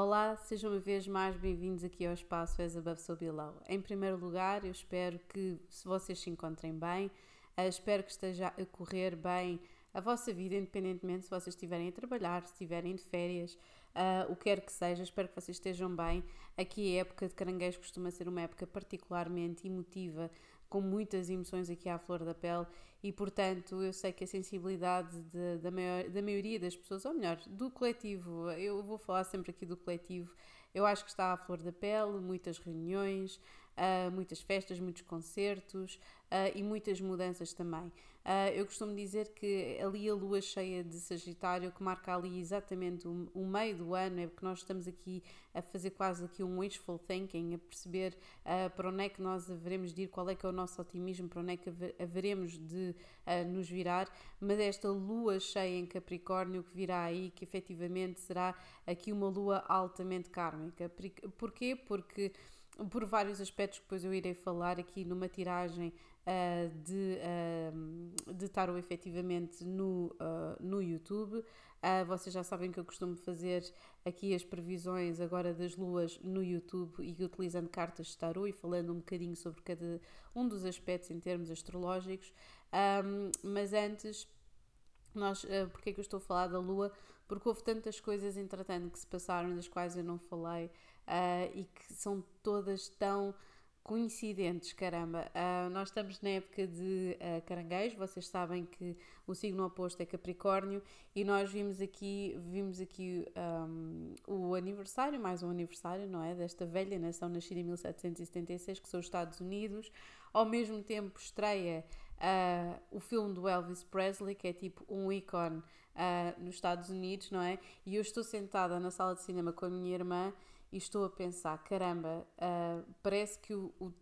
Olá, sejam uma vez mais bem-vindos aqui ao espaço As Above So Below. Em primeiro lugar, eu espero que se vocês se encontrem bem, uh, espero que esteja a correr bem a vossa vida, independentemente se vocês estiverem a trabalhar, se estiverem de férias, uh, o que quer que seja, espero que vocês estejam bem. Aqui a época de caranguejo costuma ser uma época particularmente emotiva, com muitas emoções aqui à flor da pele e, portanto, eu sei que a sensibilidade de, da, maior, da maioria das pessoas, ou melhor, do coletivo, eu vou falar sempre aqui do coletivo, eu acho que está à flor da pele, muitas reuniões, uh, muitas festas, muitos concertos uh, e muitas mudanças também. Uh, eu costumo dizer que ali a lua cheia de Sagitário, que marca ali exatamente o, o, meio do ano, é porque nós estamos aqui a fazer quase aqui um wishful thinking, a perceber para onde é que nós haveremos de ir, qual é que é o nosso otimismo, para onde é que haveremos de nos virar, mas esta lua cheia em Capricórnio que virá aí, que efetivamente será aqui uma lua altamente kármica. Porquê? Porque por vários aspectos que depois eu irei falar aqui numa tiragem uh, de, uh, de tarot efetivamente no, uh, no YouTube. vocês já sabem que eu costumo fazer aqui as previsões agora das luas no YouTube e utilizando cartas de tarot e falando um bocadinho sobre cada um dos aspectos em termos astrológicos. Um, mas antes, nós, porque é que eu estou a falar da lua? Porque houve tantas coisas entretanto que se passaram das quais eu não falei uh, e que são todas tão coincidentes, caramba. Uh, nós estamos na época de uh, vocês sabem que o signo oposto é Capricórnio e nós vimos aqui, vimos aqui um, o aniversário, mais um aniversário, não é? Desta velha nação nascida em 1776, que são os Estados Unidos. Ao mesmo tempo estreia uh, o filme do Elvis Presley, que é tipo um ícone nos Estados Unidos, não é? E eu estou sentada na sala de cinema com a minha irmã e estou a pensar, caramba, uh, parece que o, o,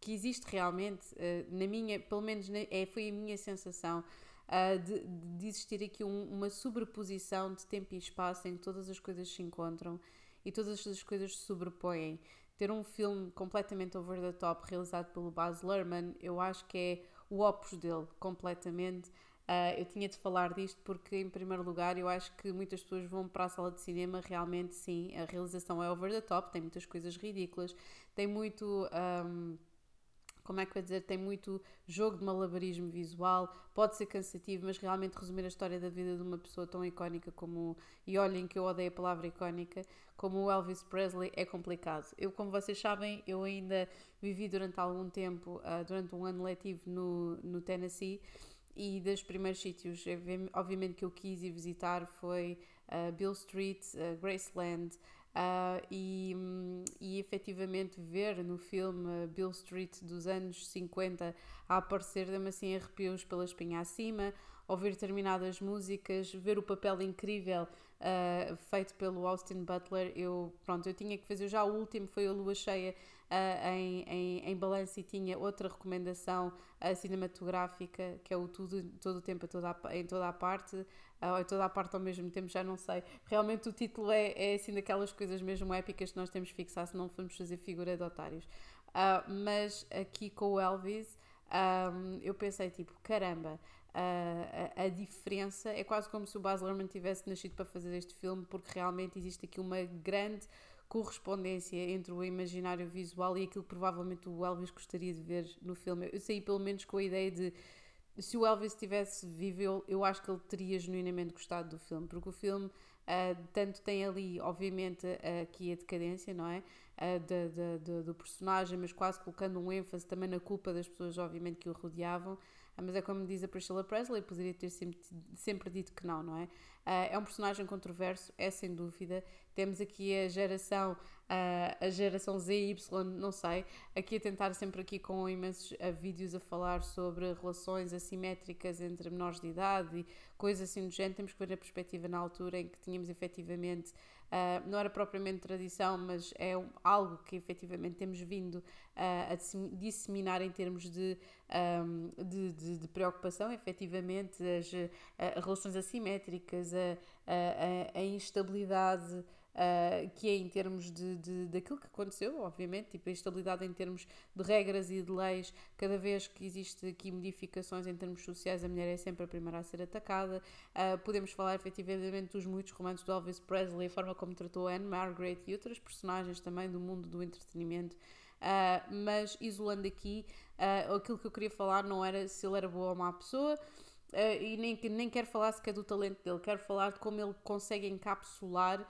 que existe realmente, uh, na minha, pelo menos na, é, foi a minha sensação, uh, de, de, existir aqui um, uma sobreposição de tempo e espaço em que todas as coisas se encontram e todas as coisas se sobrepõem. Ter um filme completamente over the top realizado pelo Baz Luhrmann, eu acho que é o opus dele, completamente. Uh, eu tinha de falar disto porque, em primeiro lugar, eu acho que muitas pessoas vão para a sala de cinema, realmente sim, a realização é over the top, tem muitas coisas ridículas, tem muito. Um, como é que vai dizer? Tem muito jogo de malabarismo visual, pode ser cansativo, mas realmente resumir a história da vida de uma pessoa tão icónica como. E olhem que eu odeio a palavra icónica, como o Elvis Presley, é complicado. Eu, como vocês sabem, eu ainda vivi durante algum tempo, uh, durante um ano letivo no, no Tennessee e dos primeiros sítios, obviamente, que eu quis ir visitar foi uh, Bill Street, uh, Graceland, uh, e, e efetivamente ver no filme Bill Street dos anos 50 a aparecer, dá-me assim arrepios pela espinha acima, ouvir determinadas músicas, ver o papel incrível uh, feito pelo Austin Butler. Eu, pronto, eu tinha que fazer já o último, foi a lua cheia uh, em, em, em balanço e tinha outra recomendação uh, cinematográfica, que é o tudo, todo o tempo toda a, em toda a parte, ou em toda a parte ao mesmo tempo, já não sei. Realmente o título é, é assim daquelas coisas mesmo épicas que nós temos que fixar se não formos fazer figura de otários. Uh, mas aqui com o Elvis, um, eu pensei tipo, caramba, a, a, diferença é quase como se o Baz Luhrmann tivesse nascido para fazer este filme, porque realmente existe aqui uma grande correspondência entre o imaginário visual e aquilo que provavelmente o Elvis gostaria de ver no filme. Eu saí pelo menos com a ideia de se o Elvis tivesse vivo, eu, eu acho que ele teria genuinamente gostado do filme, porque o filme uh, tanto tem ali, obviamente, uh, aqui a decadência, não é? Uh, de, de, de, do personagem, mas quase colocando um ênfase também na culpa das pessoas, obviamente, que o rodeavam. Ah, mas é como diz a Priscilla Presley, poderia ter sempre, sempre dito que não, não é? Uh, é um personagem controverso, é sem dúvida. Temos aqui a geração, uh, a geração ZY, não sei, aqui a tentar sempre aqui com imensos vídeos a falar sobre relações assimétricas entre menores de idade e coisas assim do género. Temos que ver a perspectiva na altura em que tínhamos efetivamente Uh, não era propriamente tradição, mas é um, algo que efetivamente temos vindo uh, a disseminar em termos de, um, de, de, de, preocupação, efetivamente, as, uh, relações assimétricas, a, a, a instabilidade uh, que é em termos de, de, daquilo que aconteceu, obviamente, tipo a instabilidade em termos de regras e de leis, cada vez que existe aqui modificações em termos sociais, a mulher é sempre a primeira a ser atacada. Uh, podemos falar efetivamente dos muitos romances do Elvis Presley, a forma como tratou Anne Margaret e outras personagens também do mundo do entretenimento. Uh, mas isolando aqui, uh, aquilo que eu queria falar não era se ele era boa ou má pessoa, uh, e nem, nem quero falar sequer do talento dele, quero falar de como ele consegue encapsular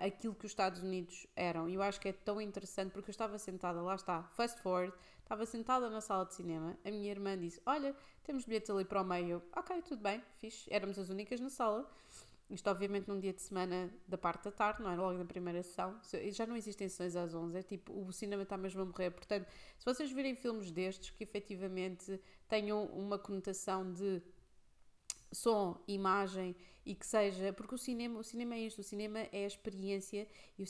aquilo que os Estados Unidos eram. E eu acho que é tão interessante porque eu estava sentada, lá está, fast forward, estava sentada na sala de cinema, a minha irmã disse: Olha, temos bilhetes ali para o meio. ok, tudo bem, fixe, éramos as únicas na sala. Isto, obviamente, num dia de semana da parte da tarde, não é? Logo na primeira sessão. Já não existem sessões às 11, é tipo, o cinema está mesmo a morrer. Portanto, se vocês virem filmes destes que efetivamente tenham uma conotação de som, imagem e que seja. Porque o cinema, o cinema é isto, o cinema é a experiência e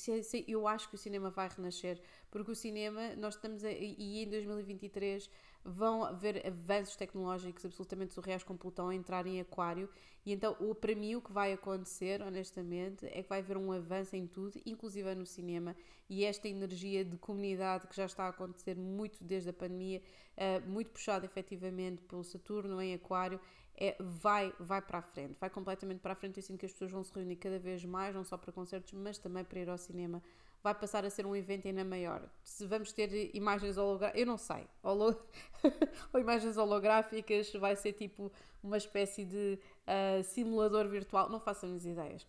eu, acho que o cinema vai renascer. Porque o cinema, nós estamos a, e em 2023 vão haver avanços tecnológicos absolutamente surreais como Plutão a entrar em Aquário. E então, o, para mim, o que vai acontecer, honestamente, é que vai haver um avanço em tudo, inclusive no cinema. E esta energia de comunidade que já está a acontecer muito desde a pandemia, uh, muito puxada efetivamente pelo Saturno em Aquário, é, vai, vai para a frente, vai completamente para a frente. Eu sinto que as pessoas vão se reunir cada vez mais, não só para concertos, mas também para ir ao cinema vai passar a ser um evento ainda maior. Se vamos ter imagens holográficas, eu não sei, Holo... ou imagens holográficas, vai ser tipo uma espécie de uh, simulador virtual, não faço as ideias.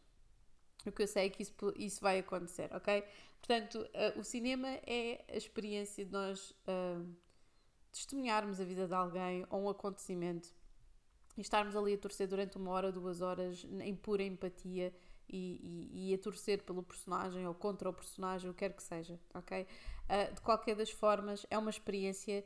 O que eu sei é que isso, isso vai acontecer, ok? Portanto, uh, o cinema é a experiência de nós uh, testemunharmos a vida de alguém ou um acontecimento e estarmos ali a torcer durante uma hora, duas horas, em pura empatia e, e, e, a torcer pelo personagem ou contra o personagem, o que quer que seja, ok? Uh, de qualquer das formas, é uma experiência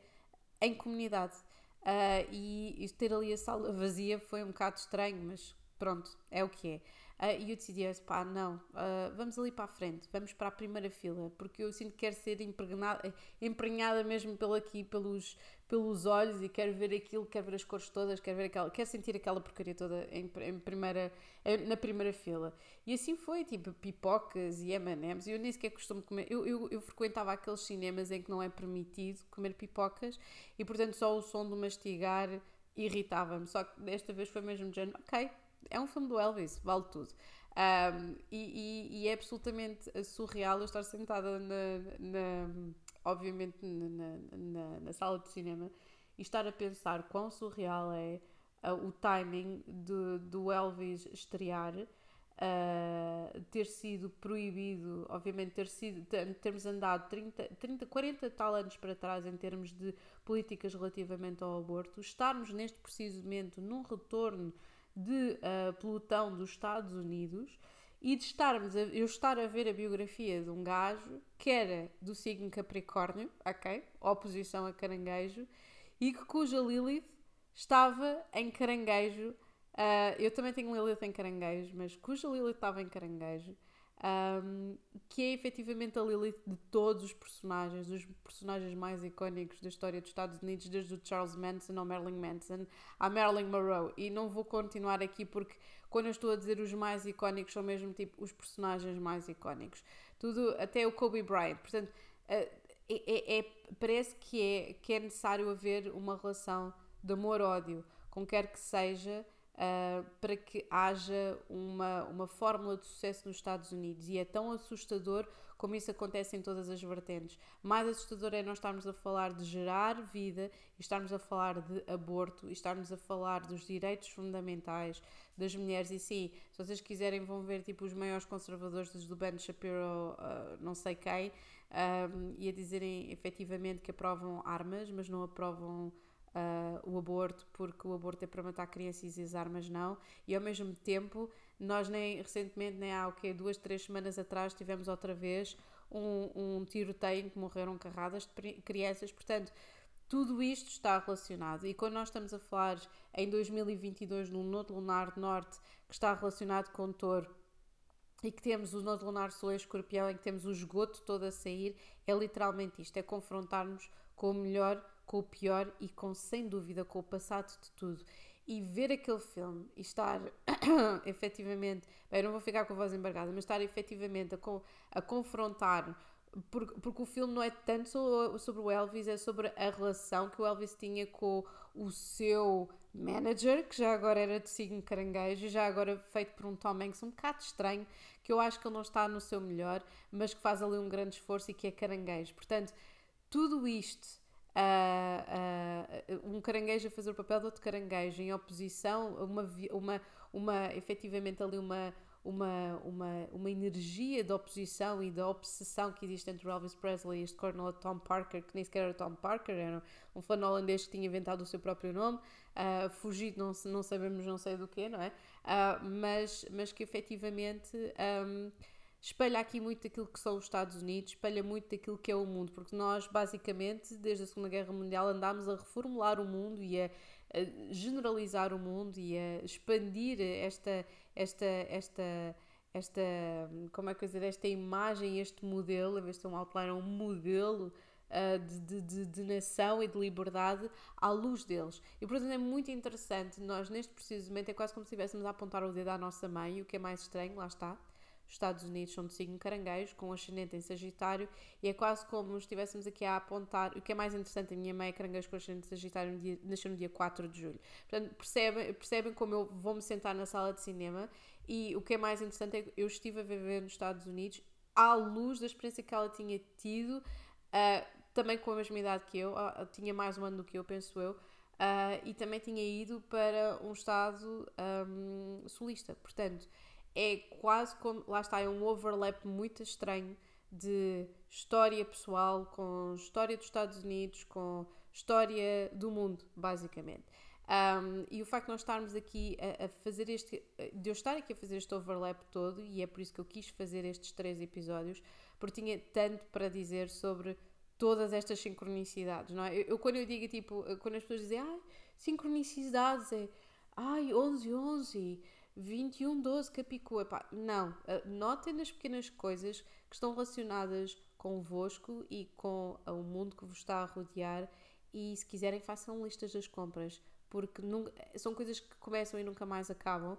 em comunidade. Uh, e, e, ter ali a sala vazia foi um bocado estranho, mas pronto, é o que é. Uh, e eu decidi, pá, não, uh, vamos ali para a frente, vamos para a primeira fila, porque eu sinto que quero ser impregnada, emprenhada mesmo pelo aqui, pelos, pelos olhos e quero ver aquilo, quero ver as cores todas, quero ver aquela, quero sentir aquela porcaria toda em, em primeira, na primeira fila. E assim foi, tipo, pipocas e M&M's, eu nem sequer costumo comer, eu, eu, eu frequentava aqueles cinemas em que não é permitido comer pipocas e portanto só o som de mastigar irritava-me, só que desta vez foi mesmo de género, ok, é um filme do Elvis, vale tudo. Um, e, e, e, é absolutamente surreal eu estar sentada na, na obviamente na, na, na, sala de cinema e estar a pensar quão surreal é uh, o timing de, do Elvis estrear, uh, ter sido proibido, obviamente ter sido, termos andado 30, 30, 40 tal anos para trás em termos de políticas relativamente ao aborto, estarmos neste preciso momento num retorno de uh, pelotão dos Estados Unidos e de estarmos a, eu estar a ver a biografia de um gajo que era do signo Capricórnio, ok? Oposição a caranguejo, e que cuja Lilith estava em caranguejo. Uh, eu também tenho Lilith em caranguejo, mas cuja Lilith estava em caranguejo um, que é efetivamente a Lilith de todos os personagens, dos personagens mais icónicos da história dos Estados Unidos, desde o Charles Manson ao Marilyn Manson, à Marilyn Monroe. E não vou continuar aqui porque quando eu estou a dizer os mais icónicos são mesmo tipo os personagens mais icónicos. Tudo, até o Kobe Bryant. Portanto, uh, é, é, é, parece que é, que é necessário haver uma relação de amor-ódio com quer que seja uh, para que haja uma, uma fórmula de sucesso nos Estados Unidos. E é tão assustador como isso acontece em todas as vertentes. Mais assustador é nós estarmos a falar de gerar vida e estarmos a falar de aborto e estarmos a falar dos direitos fundamentais das mulheres. E sim, se vocês quiserem, vão ver tipo os maiores conservadores do Ben Shapiro, uh, não sei quem, um, ah, e a dizerem efetivamente que aprovam armas, mas não aprovam uh, o aborto, porque o aborto é para matar crianças e as armas não, e ao mesmo tempo, nós nem recentemente, nem há o quê, duas, três semanas atrás, tivemos outra vez um, um tiroteio em que morreram carradas de crianças, portanto, tudo isto está relacionado. E quando nós estamos a falar em 2022 num nodo lunar norte que está relacionado com touro e que temos o nodo lunar sul escorpião, em que temos o esgoto todo a sair, é literalmente isto: é confrontarmos com o melhor com o pior e com, sem dúvida, com o passado de tudo. E ver aquele filme e estar efetivamente, bem, não vou ficar com a voz embargada, mas estar efetivamente a, com, a confrontar porque, porque o filme não é tanto sobre o Elvis, é sobre a relação que o Elvis tinha com o seu manager, que já agora era de signo caranguejo, já agora feito por um Tom Hanks um bocado estranho, que eu acho que ele não está no seu melhor, mas que faz ali um grande esforço e que é caranguejo. Portanto, tudo isto, uh, uh, um caranguejo a fazer o papel de outro caranguejo em oposição, uma, uma, uma efetivamente ali uma uma, uma, uma energia de oposição e da obsessão que existe entre o Elvis Presley e este coronel Tom Parker, que nem sequer era Tom Parker, era um fã holandês que tinha inventado o seu próprio nome, uh, fugido não, não sabemos não sei do que, não é? Uh, mas, mas que efetivamente um, espelha aqui muito daquilo que são os Estados Unidos, espelha muito daquilo que é o mundo, porque nós basicamente, desde a Segunda Guerra Mundial, andámos a reformular o mundo e a, a generalizar o mundo e a expandir esta esta, esta, esta, como é que eu dizer, esta imagem, este modelo, em vez de ser um outline, um modelo uh, de, de, de, nação e de liberdade à luz deles. E portanto é muito interessante, nós neste preciso momento é quase como se estivéssemos a apontar o dedo à nossa mãe, o que é mais estranho, lá está, Estados Unidos são de signo caranguejo, com ascendente em Sagitário, e é quase como se estivéssemos aqui a apontar. O que é mais interessante, a minha mãe é caranguejo com ascendente em Sagitário, no dia, nasceu no dia 4 de julho. Portanto, percebem, percebem como eu vou-me sentar na sala de cinema, e o que é mais interessante é que eu estive a viver nos Estados Unidos à luz da experiência que ela tinha tido, uh, também com a mesma idade que eu, uh, tinha mais um ano do que eu, penso eu. Uh, e também tinha ido para um estado um, sulista. Portanto, é quase como. Lá está, é um overlap muito estranho de história pessoal com história dos Estados Unidos, com história do mundo, basicamente. Um, e o facto de nós estarmos aqui a, a, fazer este. de eu estar aqui a fazer este overlap todo, e é por isso que eu quis fazer estes três episódios, porque tinha tanto para dizer sobre todas estas sincronicidades, não é? Eu, eu quando eu digo tipo, quando as pessoas dizem, ah, sincronicidades é. Ai, 11, 11 21, 12, Capicua. Epá, não, eh, notem nas pequenas coisas que estão relacionadas convosco e com o mundo que vos está a rodear e se quiserem façam listas das compras porque nunca, são coisas que começam e nunca mais acabam uh,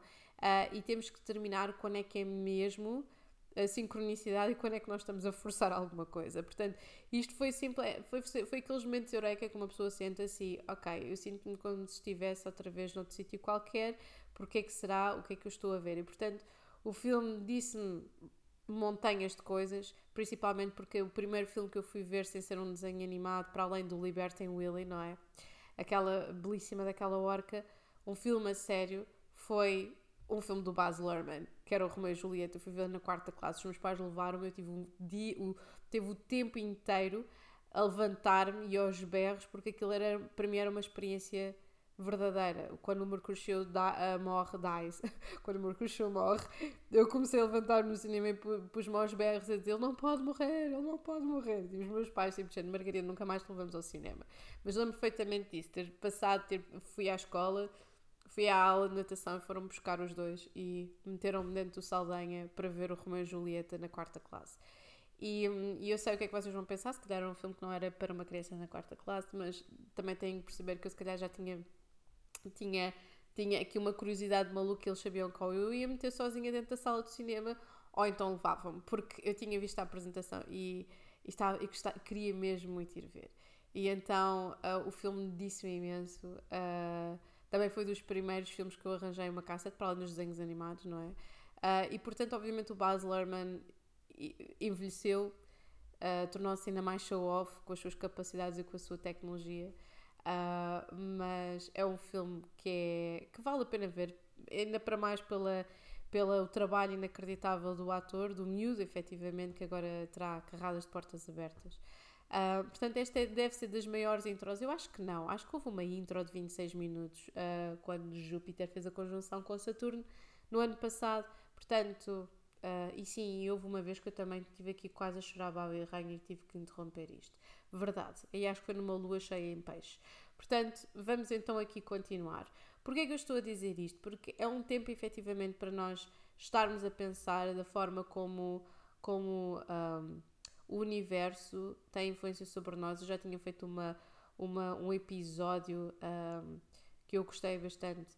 e temos que determinar quando é que é mesmo a sincronicidade e quando é que nós estamos a forçar alguma coisa. Portanto, isto foi simples, foi, foi aqueles momentos eureka que uma pessoa senta-se e, ok, eu sinto-me como se estivesse outra vez noutro sítio qualquer, porque é que será, o que é que eu estou a ver? E portanto, o filme disse-me montanhas de coisas, principalmente porque o primeiro filme que eu fui ver sem ser um desenho animado, para além do Libertem Willy, não é? Aquela belíssima daquela orca, um filme a sério, foi um filme do Baz Luhrmann, que era o Romeu e Julieta. Eu fui ver na quarta classe, os meus pais levaram-me, eu tive um dia, o, teve o tempo inteiro a levantar-me e aos berros, porque aquilo era, para mim era uma experiência verdadeira. Quando o Mercúrio da, uh, morre, dies. Quando o Mercúrio morre, eu comecei a levantar-me no cinema e pus-me aos berros a dizer: Ele não pode morrer, ele não pode morrer. E os meus pais sempre dizendo: Margarida, nunca mais te levamos ao cinema. Mas lembro perfeitamente disso, ter passado, ter, fui à escola, fui à aula de natação e foram buscar os dois e meteram-me dentro do Saldanha para ver o Romeu e Julieta na quarta classe. E, e, eu sei o que é que vocês vão pensar, se calhar era um filme que não era para uma criança na quarta classe, mas também tenho que perceber que eu se calhar já tinha tinha, tinha aqui uma curiosidade maluca, eles sabiam qual eu ia meter sozinha dentro da sala do cinema, ou então levavam-me, porque eu tinha visto a apresentação e, e, estava, e gostava, queria mesmo muito ir ver. E então uh, o filme disse-me imenso. Uh, também foi dos primeiros filmes que eu arranjei uma cassete, para além dos desenhos animados, não é? Uh, e portanto, obviamente, o Baz Luhrmann envelheceu, tornou-se ainda mais show-off com as suas capacidades e com a sua tecnologia. Uh, mas é um filme que, é, que vale a pena ver, ainda para mais pela, pelo trabalho inacreditável do ator, do miúdo, efetivamente, que agora terá carradas de portas abertas. Uh, portanto, esta é, deve ser das maiores intros. Eu acho que não. Acho que houve uma intro de 26 minutos uh, quando Júpiter fez a conjunção com Saturno no ano passado. Portanto, uh, e sim, houve uma vez que eu também estive aqui quase a chorar a e rainha e tive que interromper isto. Verdade. E acho que foi numa lua cheia em peixe. Portanto, vamos então aqui continuar. Porquê é que eu estou a dizer isto? Porque é um tempo efetivamente para nós estarmos a pensar da forma como, como um, o universo tem influência sobre nós. Eu já tinha feito uma, uma, um episódio um, que eu gostei bastante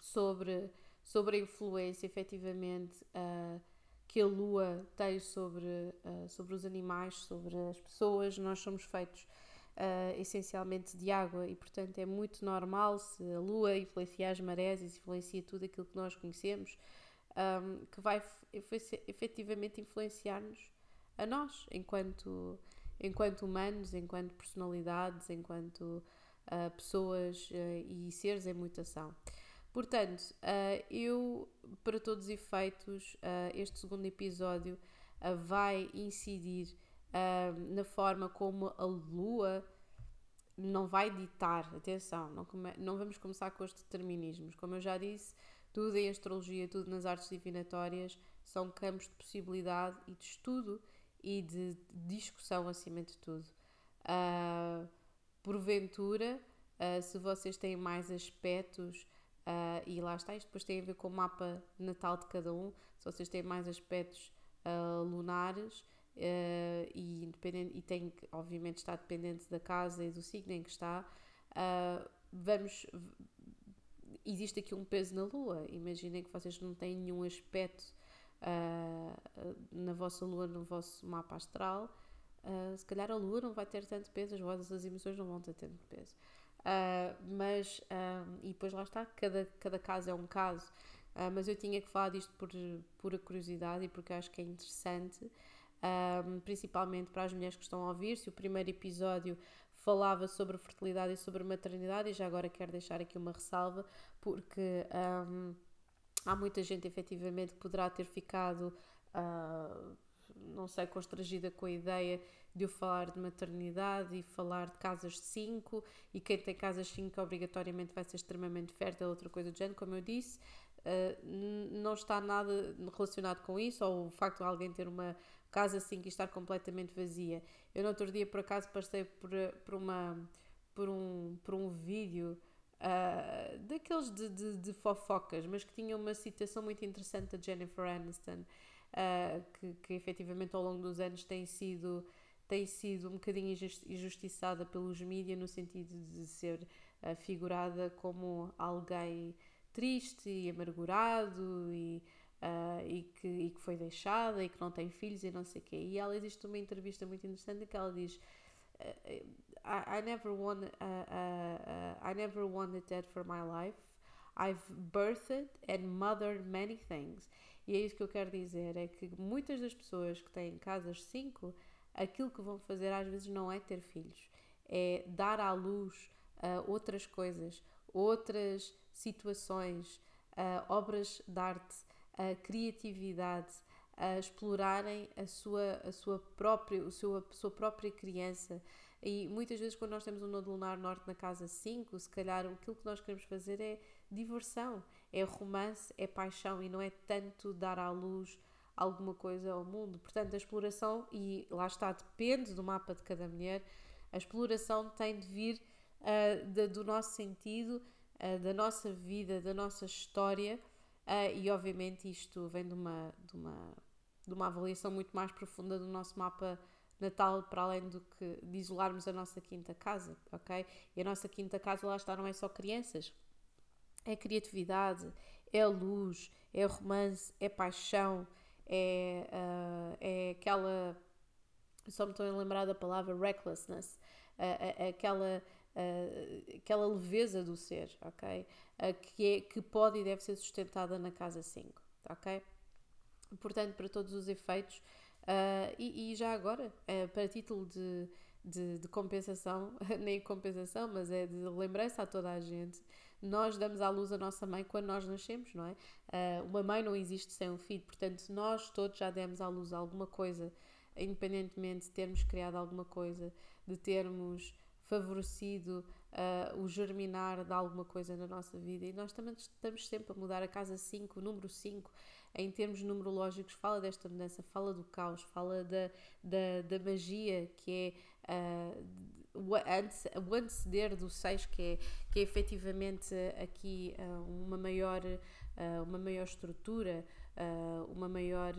sobre, sobre a influência efetivamente uh, que a lua tem sobre, uh, sobre os animais, sobre as pessoas. Nós somos feitos uh, essencialmente de água e, portanto, é muito normal se a lua influencia as marés e influencia tudo aquilo que nós conhecemos, um, que vai efetivamente influenciar-nos a nós, enquanto, enquanto humanos, enquanto personalidades, enquanto pessoas e seres em mutação. Portanto, uh, eu, para todos os efeitos, este segundo episódio vai incidir na forma como a Lua não vai ditar, atenção, não, come, não vamos começar com os determinismos. Como eu já disse, tudo em astrologia, tudo nas artes divinatórias são campos de possibilidade e de estudo e de discussão acima de tudo. Uh, porventura, uh, se vocês têm mais aspectos, uh, e lá está, isto depois tem a ver com o mapa natal de cada um, se vocês têm mais aspectos lunares e, independente, e tem que, obviamente, estar dependente da casa e do signo em que está, vamos. Existe aqui um peso na lua. Imaginem que vocês não têm nenhum aspecto uh, na vossa lua, no vosso mapa astral, uh, se calhar a lua não vai ter tanto peso, as vossas emoções não vão ter tanto peso. Uh, mas, e depois lá está, cada, cada caso é um caso, mas eu tinha que falar disto por pura curiosidade e porque acho que é interessante, principalmente para as mulheres que estão a ouvir-se. O primeiro episódio falava sobre fertilidade e sobre maternidade, e já agora quero deixar aqui uma ressalva, porque. Um, há muita gente efetivamente que poderá ter ficado, uh, não sei, constrangida com a ideia de eu falar de maternidade e falar de casas de 5 e quem tem casas 5 obrigatoriamente vai ser extremamente fértil, outra coisa do género, como eu disse. Uh, não está nada relacionado com isso, ou o facto de alguém ter uma casa 5 e estar completamente vazia. Eu no outro dia, por acaso, passei por, por, uma, por, um, por um vídeo uh, daqueles de, de, de, fofocas, mas que tinha uma citação muito interessante da Jennifer Aniston, uh, que, que efetivamente ao longo dos anos tem sido, tem sido um bocadinho injustiçada pelos mídias no sentido de ser uh, figurada como alguém triste e amargurado e, uh, e, que, e que foi deixada e que não tem filhos e não sei o quê. E ela existe uma entrevista muito interessante que ela diz I, I never want uh, uh, uh, I never wanted that for my life. I've birthed and mothered many things. E é isso que eu quero dizer, é que muitas das pessoas que têm casas 5, aquilo que vão fazer às vezes não é ter filhos, é dar à luz uh, outras coisas, outras situações, uh, obras de arte, uh, criatividade, a explorarem a sua, a sua própria, o seu, a sua própria criança, e muitas vezes, quando nós temos um nodo lunar norte na casa 5, se calhar aquilo que nós queremos fazer é diversão, é romance, é paixão e não é tanto dar à luz alguma coisa ao mundo. Portanto, a exploração, e lá está, depende do mapa de cada mulher, a exploração tem de vir uh, de, do nosso sentido, uh, da nossa vida, da nossa história, uh, e obviamente isto vem de uma, de, uma, de uma avaliação muito mais profunda do nosso mapa Natal para além do que de isolarmos a nossa quinta casa, ok? E a nossa quinta casa lá está, não é só crianças, é criatividade, é luz, é romance, é paixão, é, uh, é aquela. Só me estou a lembrar da palavra recklessness, uh, uh, aquela, aquela leveza do ser, ok? que, é, que pode e deve ser sustentada na casa 5, ok? Portanto, para todos os efeitos, Uh, e, e, já agora, para título de, de, de, compensação, nem compensação, mas é de lembrança a toda a gente, nós damos à luz a nossa mãe quando nós nascemos, não é? Uh, uma mãe não existe sem um filho, portanto, nós todos já demos à luz alguma coisa, independentemente de termos criado alguma coisa, de termos favorecido uh, o germinar de alguma coisa na nossa vida. E nós também estamos sempre a mudar a casa 5, o número 5 em termos numerológicos, fala desta mudança, fala do caos, fala da, da, da magia que é uh, o anteceder do 6, que é, que é efetivamente aqui uh, uma, maior, uma maior estrutura, uma maior,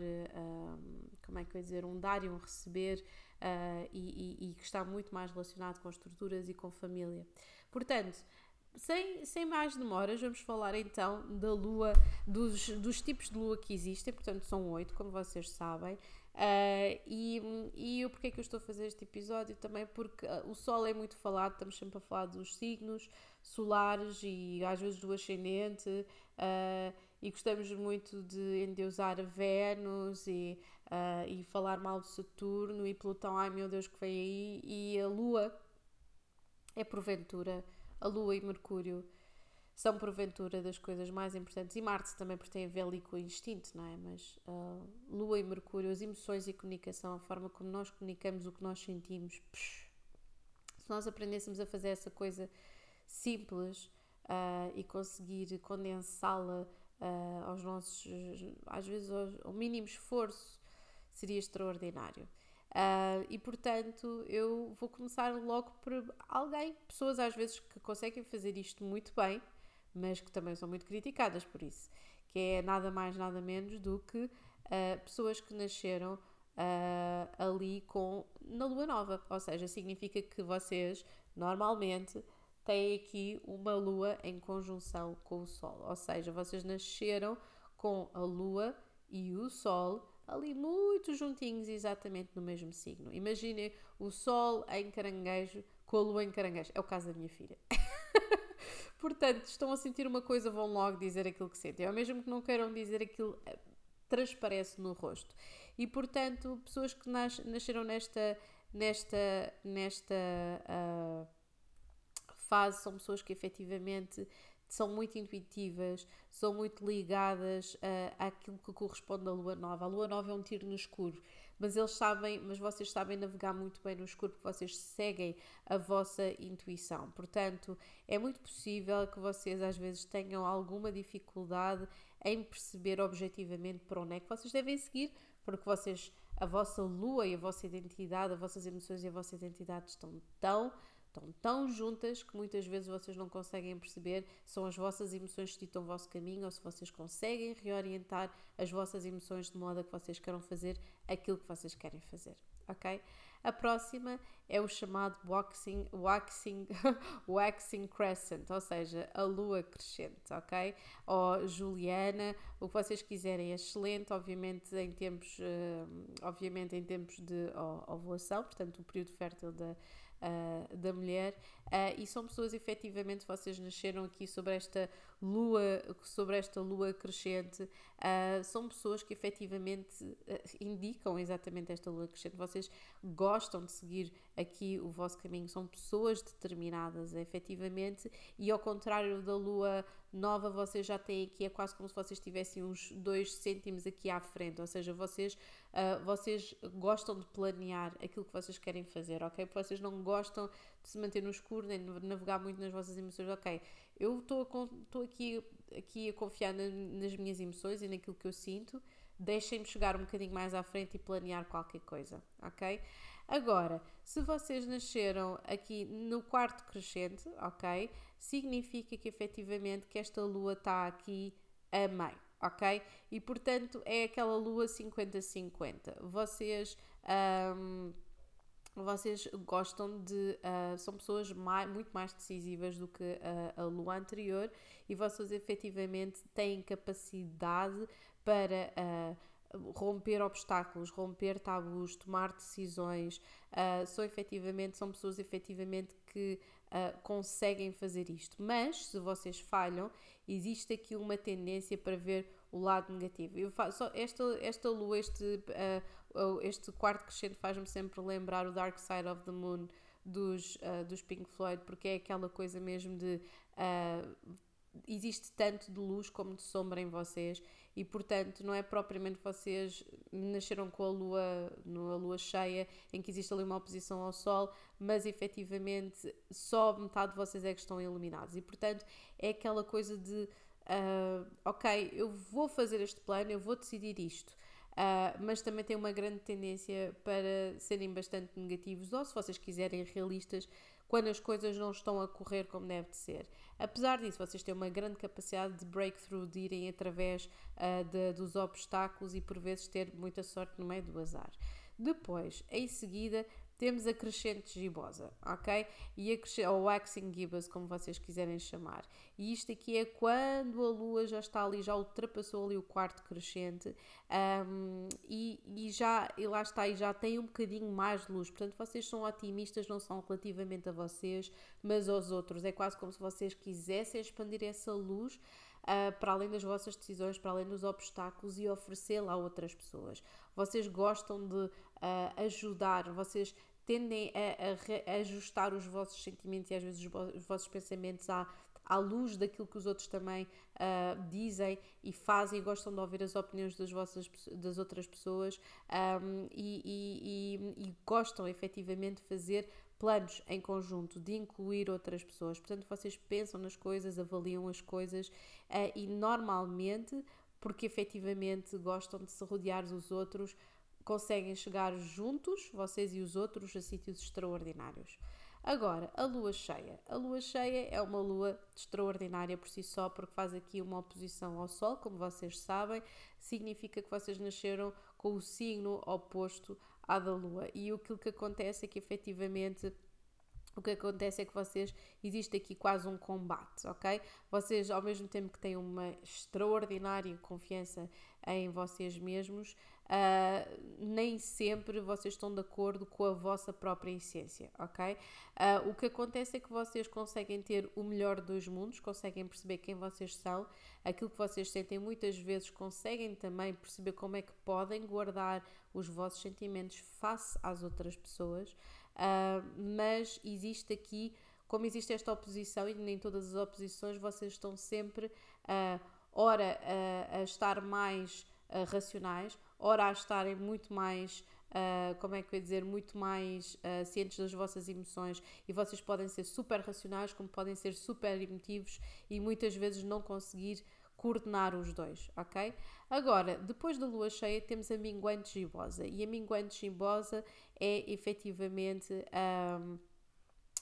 como é que eu ia dizer, um dar e um receber, e, e, e que está muito mais relacionado com estruturas e com família. Portanto, sem, sem mais demoras, vamos falar então da lua, dos, dos tipos de lua que existem, portanto são oito, como vocês sabem. Uh, e, e eu, porque é que eu estou a fazer este episódio? Também porque uh, o Sol é muito falado, estamos sempre a falar dos signos solares e às vezes do ascendente, uh, e gostamos muito de endeusar a Vênus e, e falar mal de Saturno e Plutão, ai meu Deus, que vem aí, e a Lua é porventura a Lua e Mercúrio são porventura das coisas mais importantes e Marte também porque tem a ver ali com o instinto, não é? Mas uh, Lua e Mercúrio, as emoções e comunicação, a forma como nós comunicamos o que nós sentimos, psh, se nós aprendêssemos a fazer essa coisa simples uh, e conseguir condensá-la uh, aos nossos, às vezes ao mínimo esforço, seria extraordinário. Uh, e portanto, eu vou começar logo por alguém, pessoas às vezes que conseguem fazer isto muito bem, mas que também são muito criticadas por isso, que é nada mais, nada menos do que uh, pessoas que nasceram uh, ali com na lua nova, ou seja, significa que vocês normalmente têm aqui uma lua em conjunção com o sol, ou seja, vocês nasceram com a lua e o sol ali muito juntinhos, exatamente no mesmo signo. Imaginem o Sol em caranguejo com a Lua em caranguejo. É o caso da minha filha. Portanto, estão a sentir uma coisa, vão logo dizer aquilo que sentem. Ou mesmo que não queiram dizer aquilo, eh, transparece no rosto. E, portanto, pessoas que nas, nasceram nesta, nesta, nesta uh, fase são pessoas que efetivamente são muito intuitivas, são muito ligadas uh, àquilo que corresponde à lua nova. A lua nova é um tiro no escuro, mas eles sabem, mas vocês sabem navegar muito bem no escuro porque vocês seguem a vossa intuição. Portanto, é muito possível que vocês às vezes tenham alguma dificuldade em perceber objetivamente para onde é que vocês devem seguir, porque vocês a vossa lua e a vossa identidade, as vossas emoções e a vossa identidade estão tão estão tão juntas que muitas vezes vocês não conseguem perceber são as vossas emoções que ditam o vosso caminho ou se vocês conseguem reorientar as vossas emoções de modo a que vocês queiram fazer aquilo que vocês querem fazer, ok? A próxima é o chamado waxing, waxing, waxing crescent, ou seja, a lua crescente, ok? Ou Juliana, o que vocês quiserem é excelente, obviamente em tempos, uh, obviamente em tempos de ovulação, portanto o período fértil da uh, da mulher, uh, e são pessoas efetivamente, vocês nasceram aqui sobre esta lua, sobre esta lua crescente, uh, são pessoas que efetivamente indicam exatamente esta lua crescente, vocês gostam de seguir aqui o vosso caminho, são pessoas determinadas efetivamente, e ao contrário da lua nova, vocês já têm aqui, é quase como se vocês tivessem uns dois cêntimos aqui à frente, ou seja, vocês, uh, vocês gostam de planear aquilo que vocês querem fazer, ok? Vocês não gostam de se manter no escuro, nem de navegar muito nas vossas emoções, ok? Eu estou aqui, aqui a confiar na, nas minhas emoções e naquilo que eu sinto, deixem-me chegar um bocadinho mais à frente e planear qualquer coisa, ok? Agora, se vocês nasceram aqui no quarto crescente, ok? Significa que efetivamente que esta lua está aqui a meio, ok? E portanto é aquela lua 50-50. Vocês. Um, vocês gostam de. Uh, são pessoas mais, muito mais decisivas do que a, a lua anterior e vocês efetivamente têm capacidade para. Uh, romper obstáculos, romper tabus, tomar decisões, uh, são efetivamente, são pessoas efetivamente que uh, conseguem fazer isto. Mas se vocês falham, existe aqui uma tendência para ver o lado negativo. Eu faço, esta, esta lua, este, uh, este quarto crescente faz-me sempre lembrar o Dark Side of the Moon dos, dos Pink Floyd, porque é aquela coisa mesmo de existe tanto de luz como de sombra em vocês e portanto não é propriamente vocês nasceram com a lua na lua cheia em que existe ali uma oposição ao sol mas efetivamente só metade de vocês é que estão iluminados. E portanto é aquela coisa de uh, ok eu vou fazer este plano eu vou decidir isto. Uh, mas também tem uma grande tendência para serem bastante negativos, ou se vocês quiserem realistas, quando as coisas não estão a correr como deve de ser. Apesar disso, vocês têm uma grande capacidade de breakthrough, de irem através uh, de, dos obstáculos e por vezes ter muita sorte no meio do azar. Depois, em seguida, temos a crescente gibosa, ok? E a ou waxing gibbous, como vocês quiserem chamar. E isto aqui é quando a lua já está ali, já ultrapassou ali o quarto crescente um, e, e, já, e lá está, e já tem um bocadinho mais de luz. Portanto, vocês são otimistas, não são relativamente a vocês, mas aos outros. É quase como se vocês quisessem expandir essa luz uh, para além das vossas decisões, para além dos obstáculos e oferecê-la a outras pessoas. Vocês gostam de uh, ajudar, vocês tendem a, a, ajustar os vossos sentimentos e às vezes os, os vossos pensamentos à, à luz daquilo que os outros também uh, dizem e fazem gostam de ouvir as opiniões das, vossas, das outras pessoas um, e, e, e, e, gostam efetivamente de fazer planos em conjunto, de incluir outras pessoas. Portanto, vocês pensam nas coisas, avaliam as coisas uh, e normalmente, porque efetivamente gostam de se rodear dos outros, conseguem chegar juntos, vocês e os outros, a sítios extraordinários. Agora, a lua cheia. A lua cheia é uma lua extraordinária por si só, porque faz aqui uma oposição ao Sol, como vocês sabem, significa que vocês nasceram com o signo oposto à da lua. E aquilo que acontece é que efetivamente o que acontece é que vocês existe aqui quase um combate, ok? Vocês ao mesmo tempo que têm uma extraordinária confiança em vocês mesmos, uh, nem sempre vocês estão de acordo com a vossa própria essência, ok? Uh, o que acontece é que vocês conseguem ter o melhor dos mundos, conseguem perceber quem vocês são, aquilo que vocês sentem, muitas vezes conseguem também perceber como é que podem guardar os vossos sentimentos face às outras pessoas, uh, mas existe aqui, como existe esta oposição, e nem todas as oposições, vocês estão sempre, uh, ora, uh, a estar mais racionais, ora a estarem muito mais. Uh, como é que eu ia dizer, muito mais uh, cientes das vossas emoções e vocês podem ser super racionais, como podem ser super emotivos e muitas vezes não conseguir coordenar os dois, ok? Agora, depois da lua cheia, temos a minguante gibosa e a minguante gibosa é efetivamente um,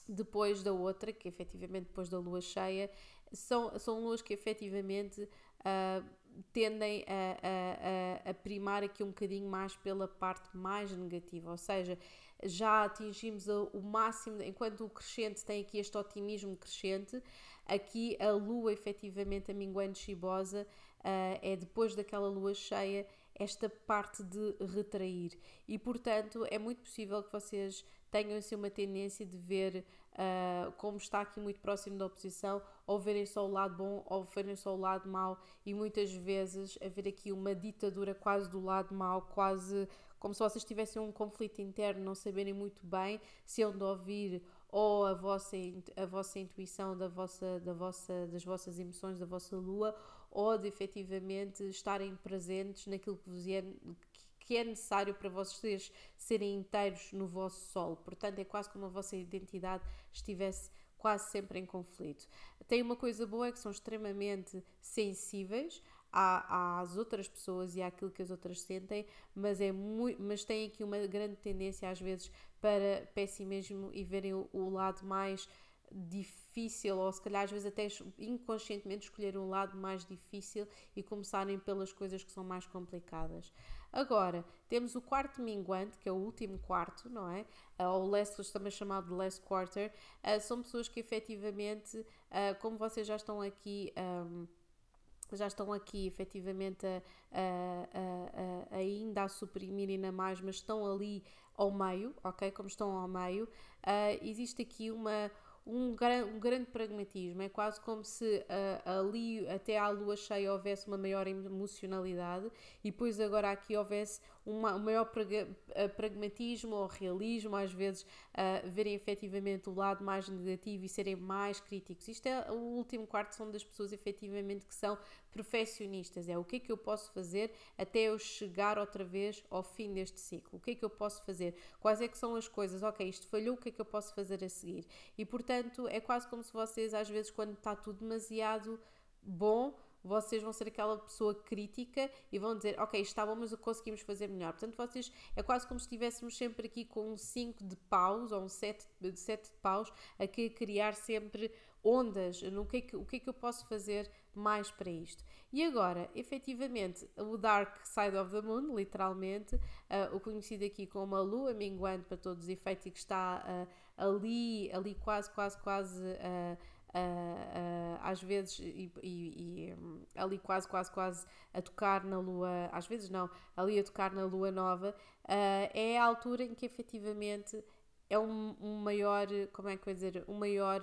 depois da outra, que efetivamente depois da lua cheia, são, são luas que efetivamente uh, tendem a, a, a, primar aqui um bocadinho mais pela parte mais negativa, ou seja, já atingimos o máximo, enquanto o crescente tem aqui este otimismo crescente, aqui a lua, efetivamente, a minguante chibosa, uh, é depois daquela lua cheia, esta parte de retrair. E, portanto, é muito possível que vocês tenham assim uma tendência de ver uh, como está aqui muito próximo da oposição, ou verem só o lado bom ou verem só o lado mau, e muitas vezes haver aqui uma ditadura quase do lado mau, quase como se vocês tivessem um conflito interno, não saberem muito bem se onde ouvir ou a vossa, a vossa intuição da vossa, da vossa, das vossas emoções, da vossa lua, ou de efetivamente estarem presentes naquilo que vos é, que é necessário para vocês serem inteiros no vosso sol. Portanto, é quase como a vossa identidade estivesse quase sempre em conflito. Tem uma coisa boa é que são extremamente sensíveis às outras pessoas e àquilo que as outras sentem, mas, é muito, mas têm aqui uma grande tendência às vezes para pessimismo e verem o, o lado mais difícil, ou se calhar às vezes até inconscientemente escolher um lado mais difícil e começarem pelas coisas que são mais complicadas. Agora, temos o quarto minguante, que é o último quarto, não é? Uh, ou last, também chamado de last quarter. Uh, são pessoas que efetivamente, uh, como vocês já estão aqui. Já estão aqui efetivamente a, a, a, ainda a suprimir ainda mais, mas estão ali ao meio, ok? Como estão ao meio, uh, existe aqui uma, um, gran, um grande pragmatismo. É quase como se uh, ali, até à lua cheia, houvesse uma maior emocionalidade e depois agora aqui houvesse uma, um maior ah, pragmatismo ou realismo, às vezes uh, verem efetivamente o lado mais negativo e serem mais críticos. Isto é o último quarto, são das pessoas efetivamente que são perfeccionistas. É o que é que eu posso fazer até eu chegar outra vez ao fim deste ciclo? O que é que eu posso fazer? Quais é que são as coisas? Ok, isto falhou, o que é que eu posso fazer a seguir? E portanto, é quase como se vocês, às vezes, quando está tudo demasiado bom, vocês vão ser aquela pessoa crítica e vão dizer, ok, está bom, mas conseguimos fazer melhor. Portanto, vocês é quase como se estivéssemos sempre aqui com um 5 de paus ou um 7 de, de paus, a criar sempre ondas no que é que, o que é que eu posso fazer mais para isto. E agora, efetivamente, o Dark Side of the Moon, literalmente, uh, o conhecido aqui como a lua minguante para todos os efeitos e que está uh, ali, ali quase, quase, quase. Uh, Uh, uh, às vezes e, e, e um, ali quase, quase, quase a tocar na lua, às vezes não, ali a tocar na lua nova, uh, é a altura em que efetivamente é um, um maior, como é que eu dizer, um maior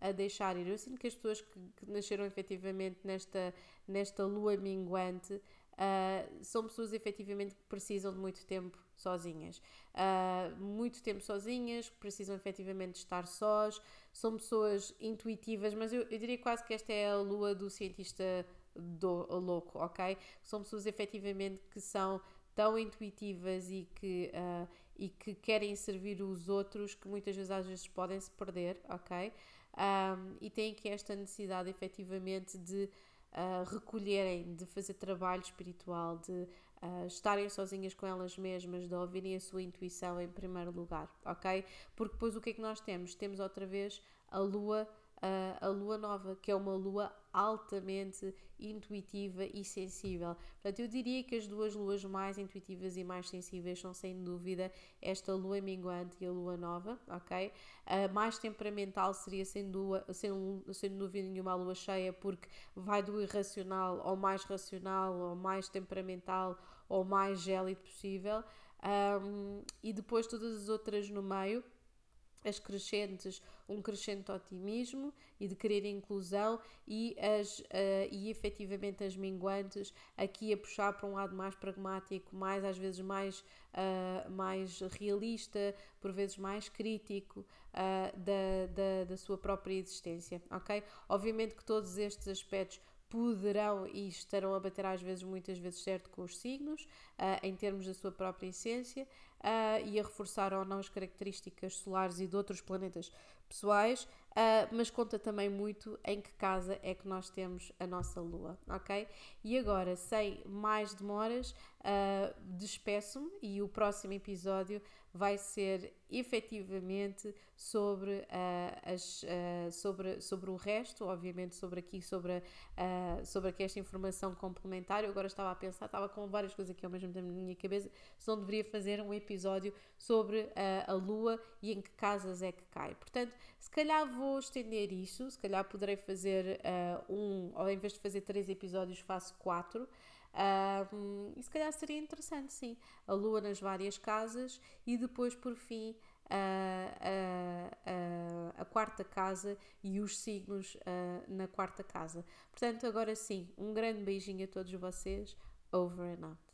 a deixar ir. Eu sinto que as pessoas que, que nasceram efetivamente nesta, nesta lua minguante uh, são pessoas efetivamente que precisam de muito tempo sozinhas. Uh, muito tempo sozinhas, que precisam efetivamente de estar sós, são pessoas intuitivas, mas eu, eu diria quase que esta é a lua do cientista do, louco, ok? São pessoas efetivamente que são tão intuitivas e que, uh, e que querem servir os outros que muitas vezes às vezes podem se perder, ok? um, e têm aqui esta necessidade efetivamente de uh, recolherem, de fazer trabalho espiritual, de uh, estarem sozinhas com elas mesmas, de ouvirem a sua intuição em primeiro lugar, ok? Porque depois o que é que nós temos? Temos outra vez a lua a, a lua nova, que é uma lua altamente intuitiva e sensível. Portanto, eu diria que as duas luas mais intuitivas e mais sensíveis são sem dúvida esta lua minguante e a lua nova, ok? A mais temperamental seria sem, dúvida, sem, sem dúvida nenhuma a lua cheia, porque vai do irracional ao mais racional, ao mais temperamental, ao mais gélido possível. Um, e depois todas as outras no meio as crescentes, um crescente otimismo e de querer inclusão e, as, uh, e efetivamente as minguantes aqui a puxar para um lado mais pragmático, mais às vezes mais, uh, mais realista, por vezes mais crítico uh, da, da, da sua própria existência, ok? Obviamente que todos estes aspectos poderão e estarão a bater às vezes, muitas vezes certo com os signos, uh, em termos da sua própria essência, uh, e a reforçar ou não as características solares e de outros planetas pessoais, uh, mas conta também muito em que casa é que nós temos a nossa lua, ok? E agora, sem mais demoras, despeço-me e o próximo episódio vai ser efetivamente sobre, uh, as, uh, sobre, sobre o resto, obviamente sobre aqui, sobre, uh, sobre aqui esta informação complementar. Eu agora estava a pensar, estava com várias coisas aqui ao mesmo tempo na minha cabeça, se não deveria fazer um episódio sobre a Lua e em que casas é que cai. Portanto, se calhar vou estender isso, se calhar poderei fazer um, ou em vez de fazer três episódios, faço quatro. Um, e se calhar seria interessante, sim, a lua nas várias casas e depois, por fim, a, a, a, quarta casa e os signos na quarta casa. Portanto, agora sim, um grande beijinho a todos vocês. Over and out.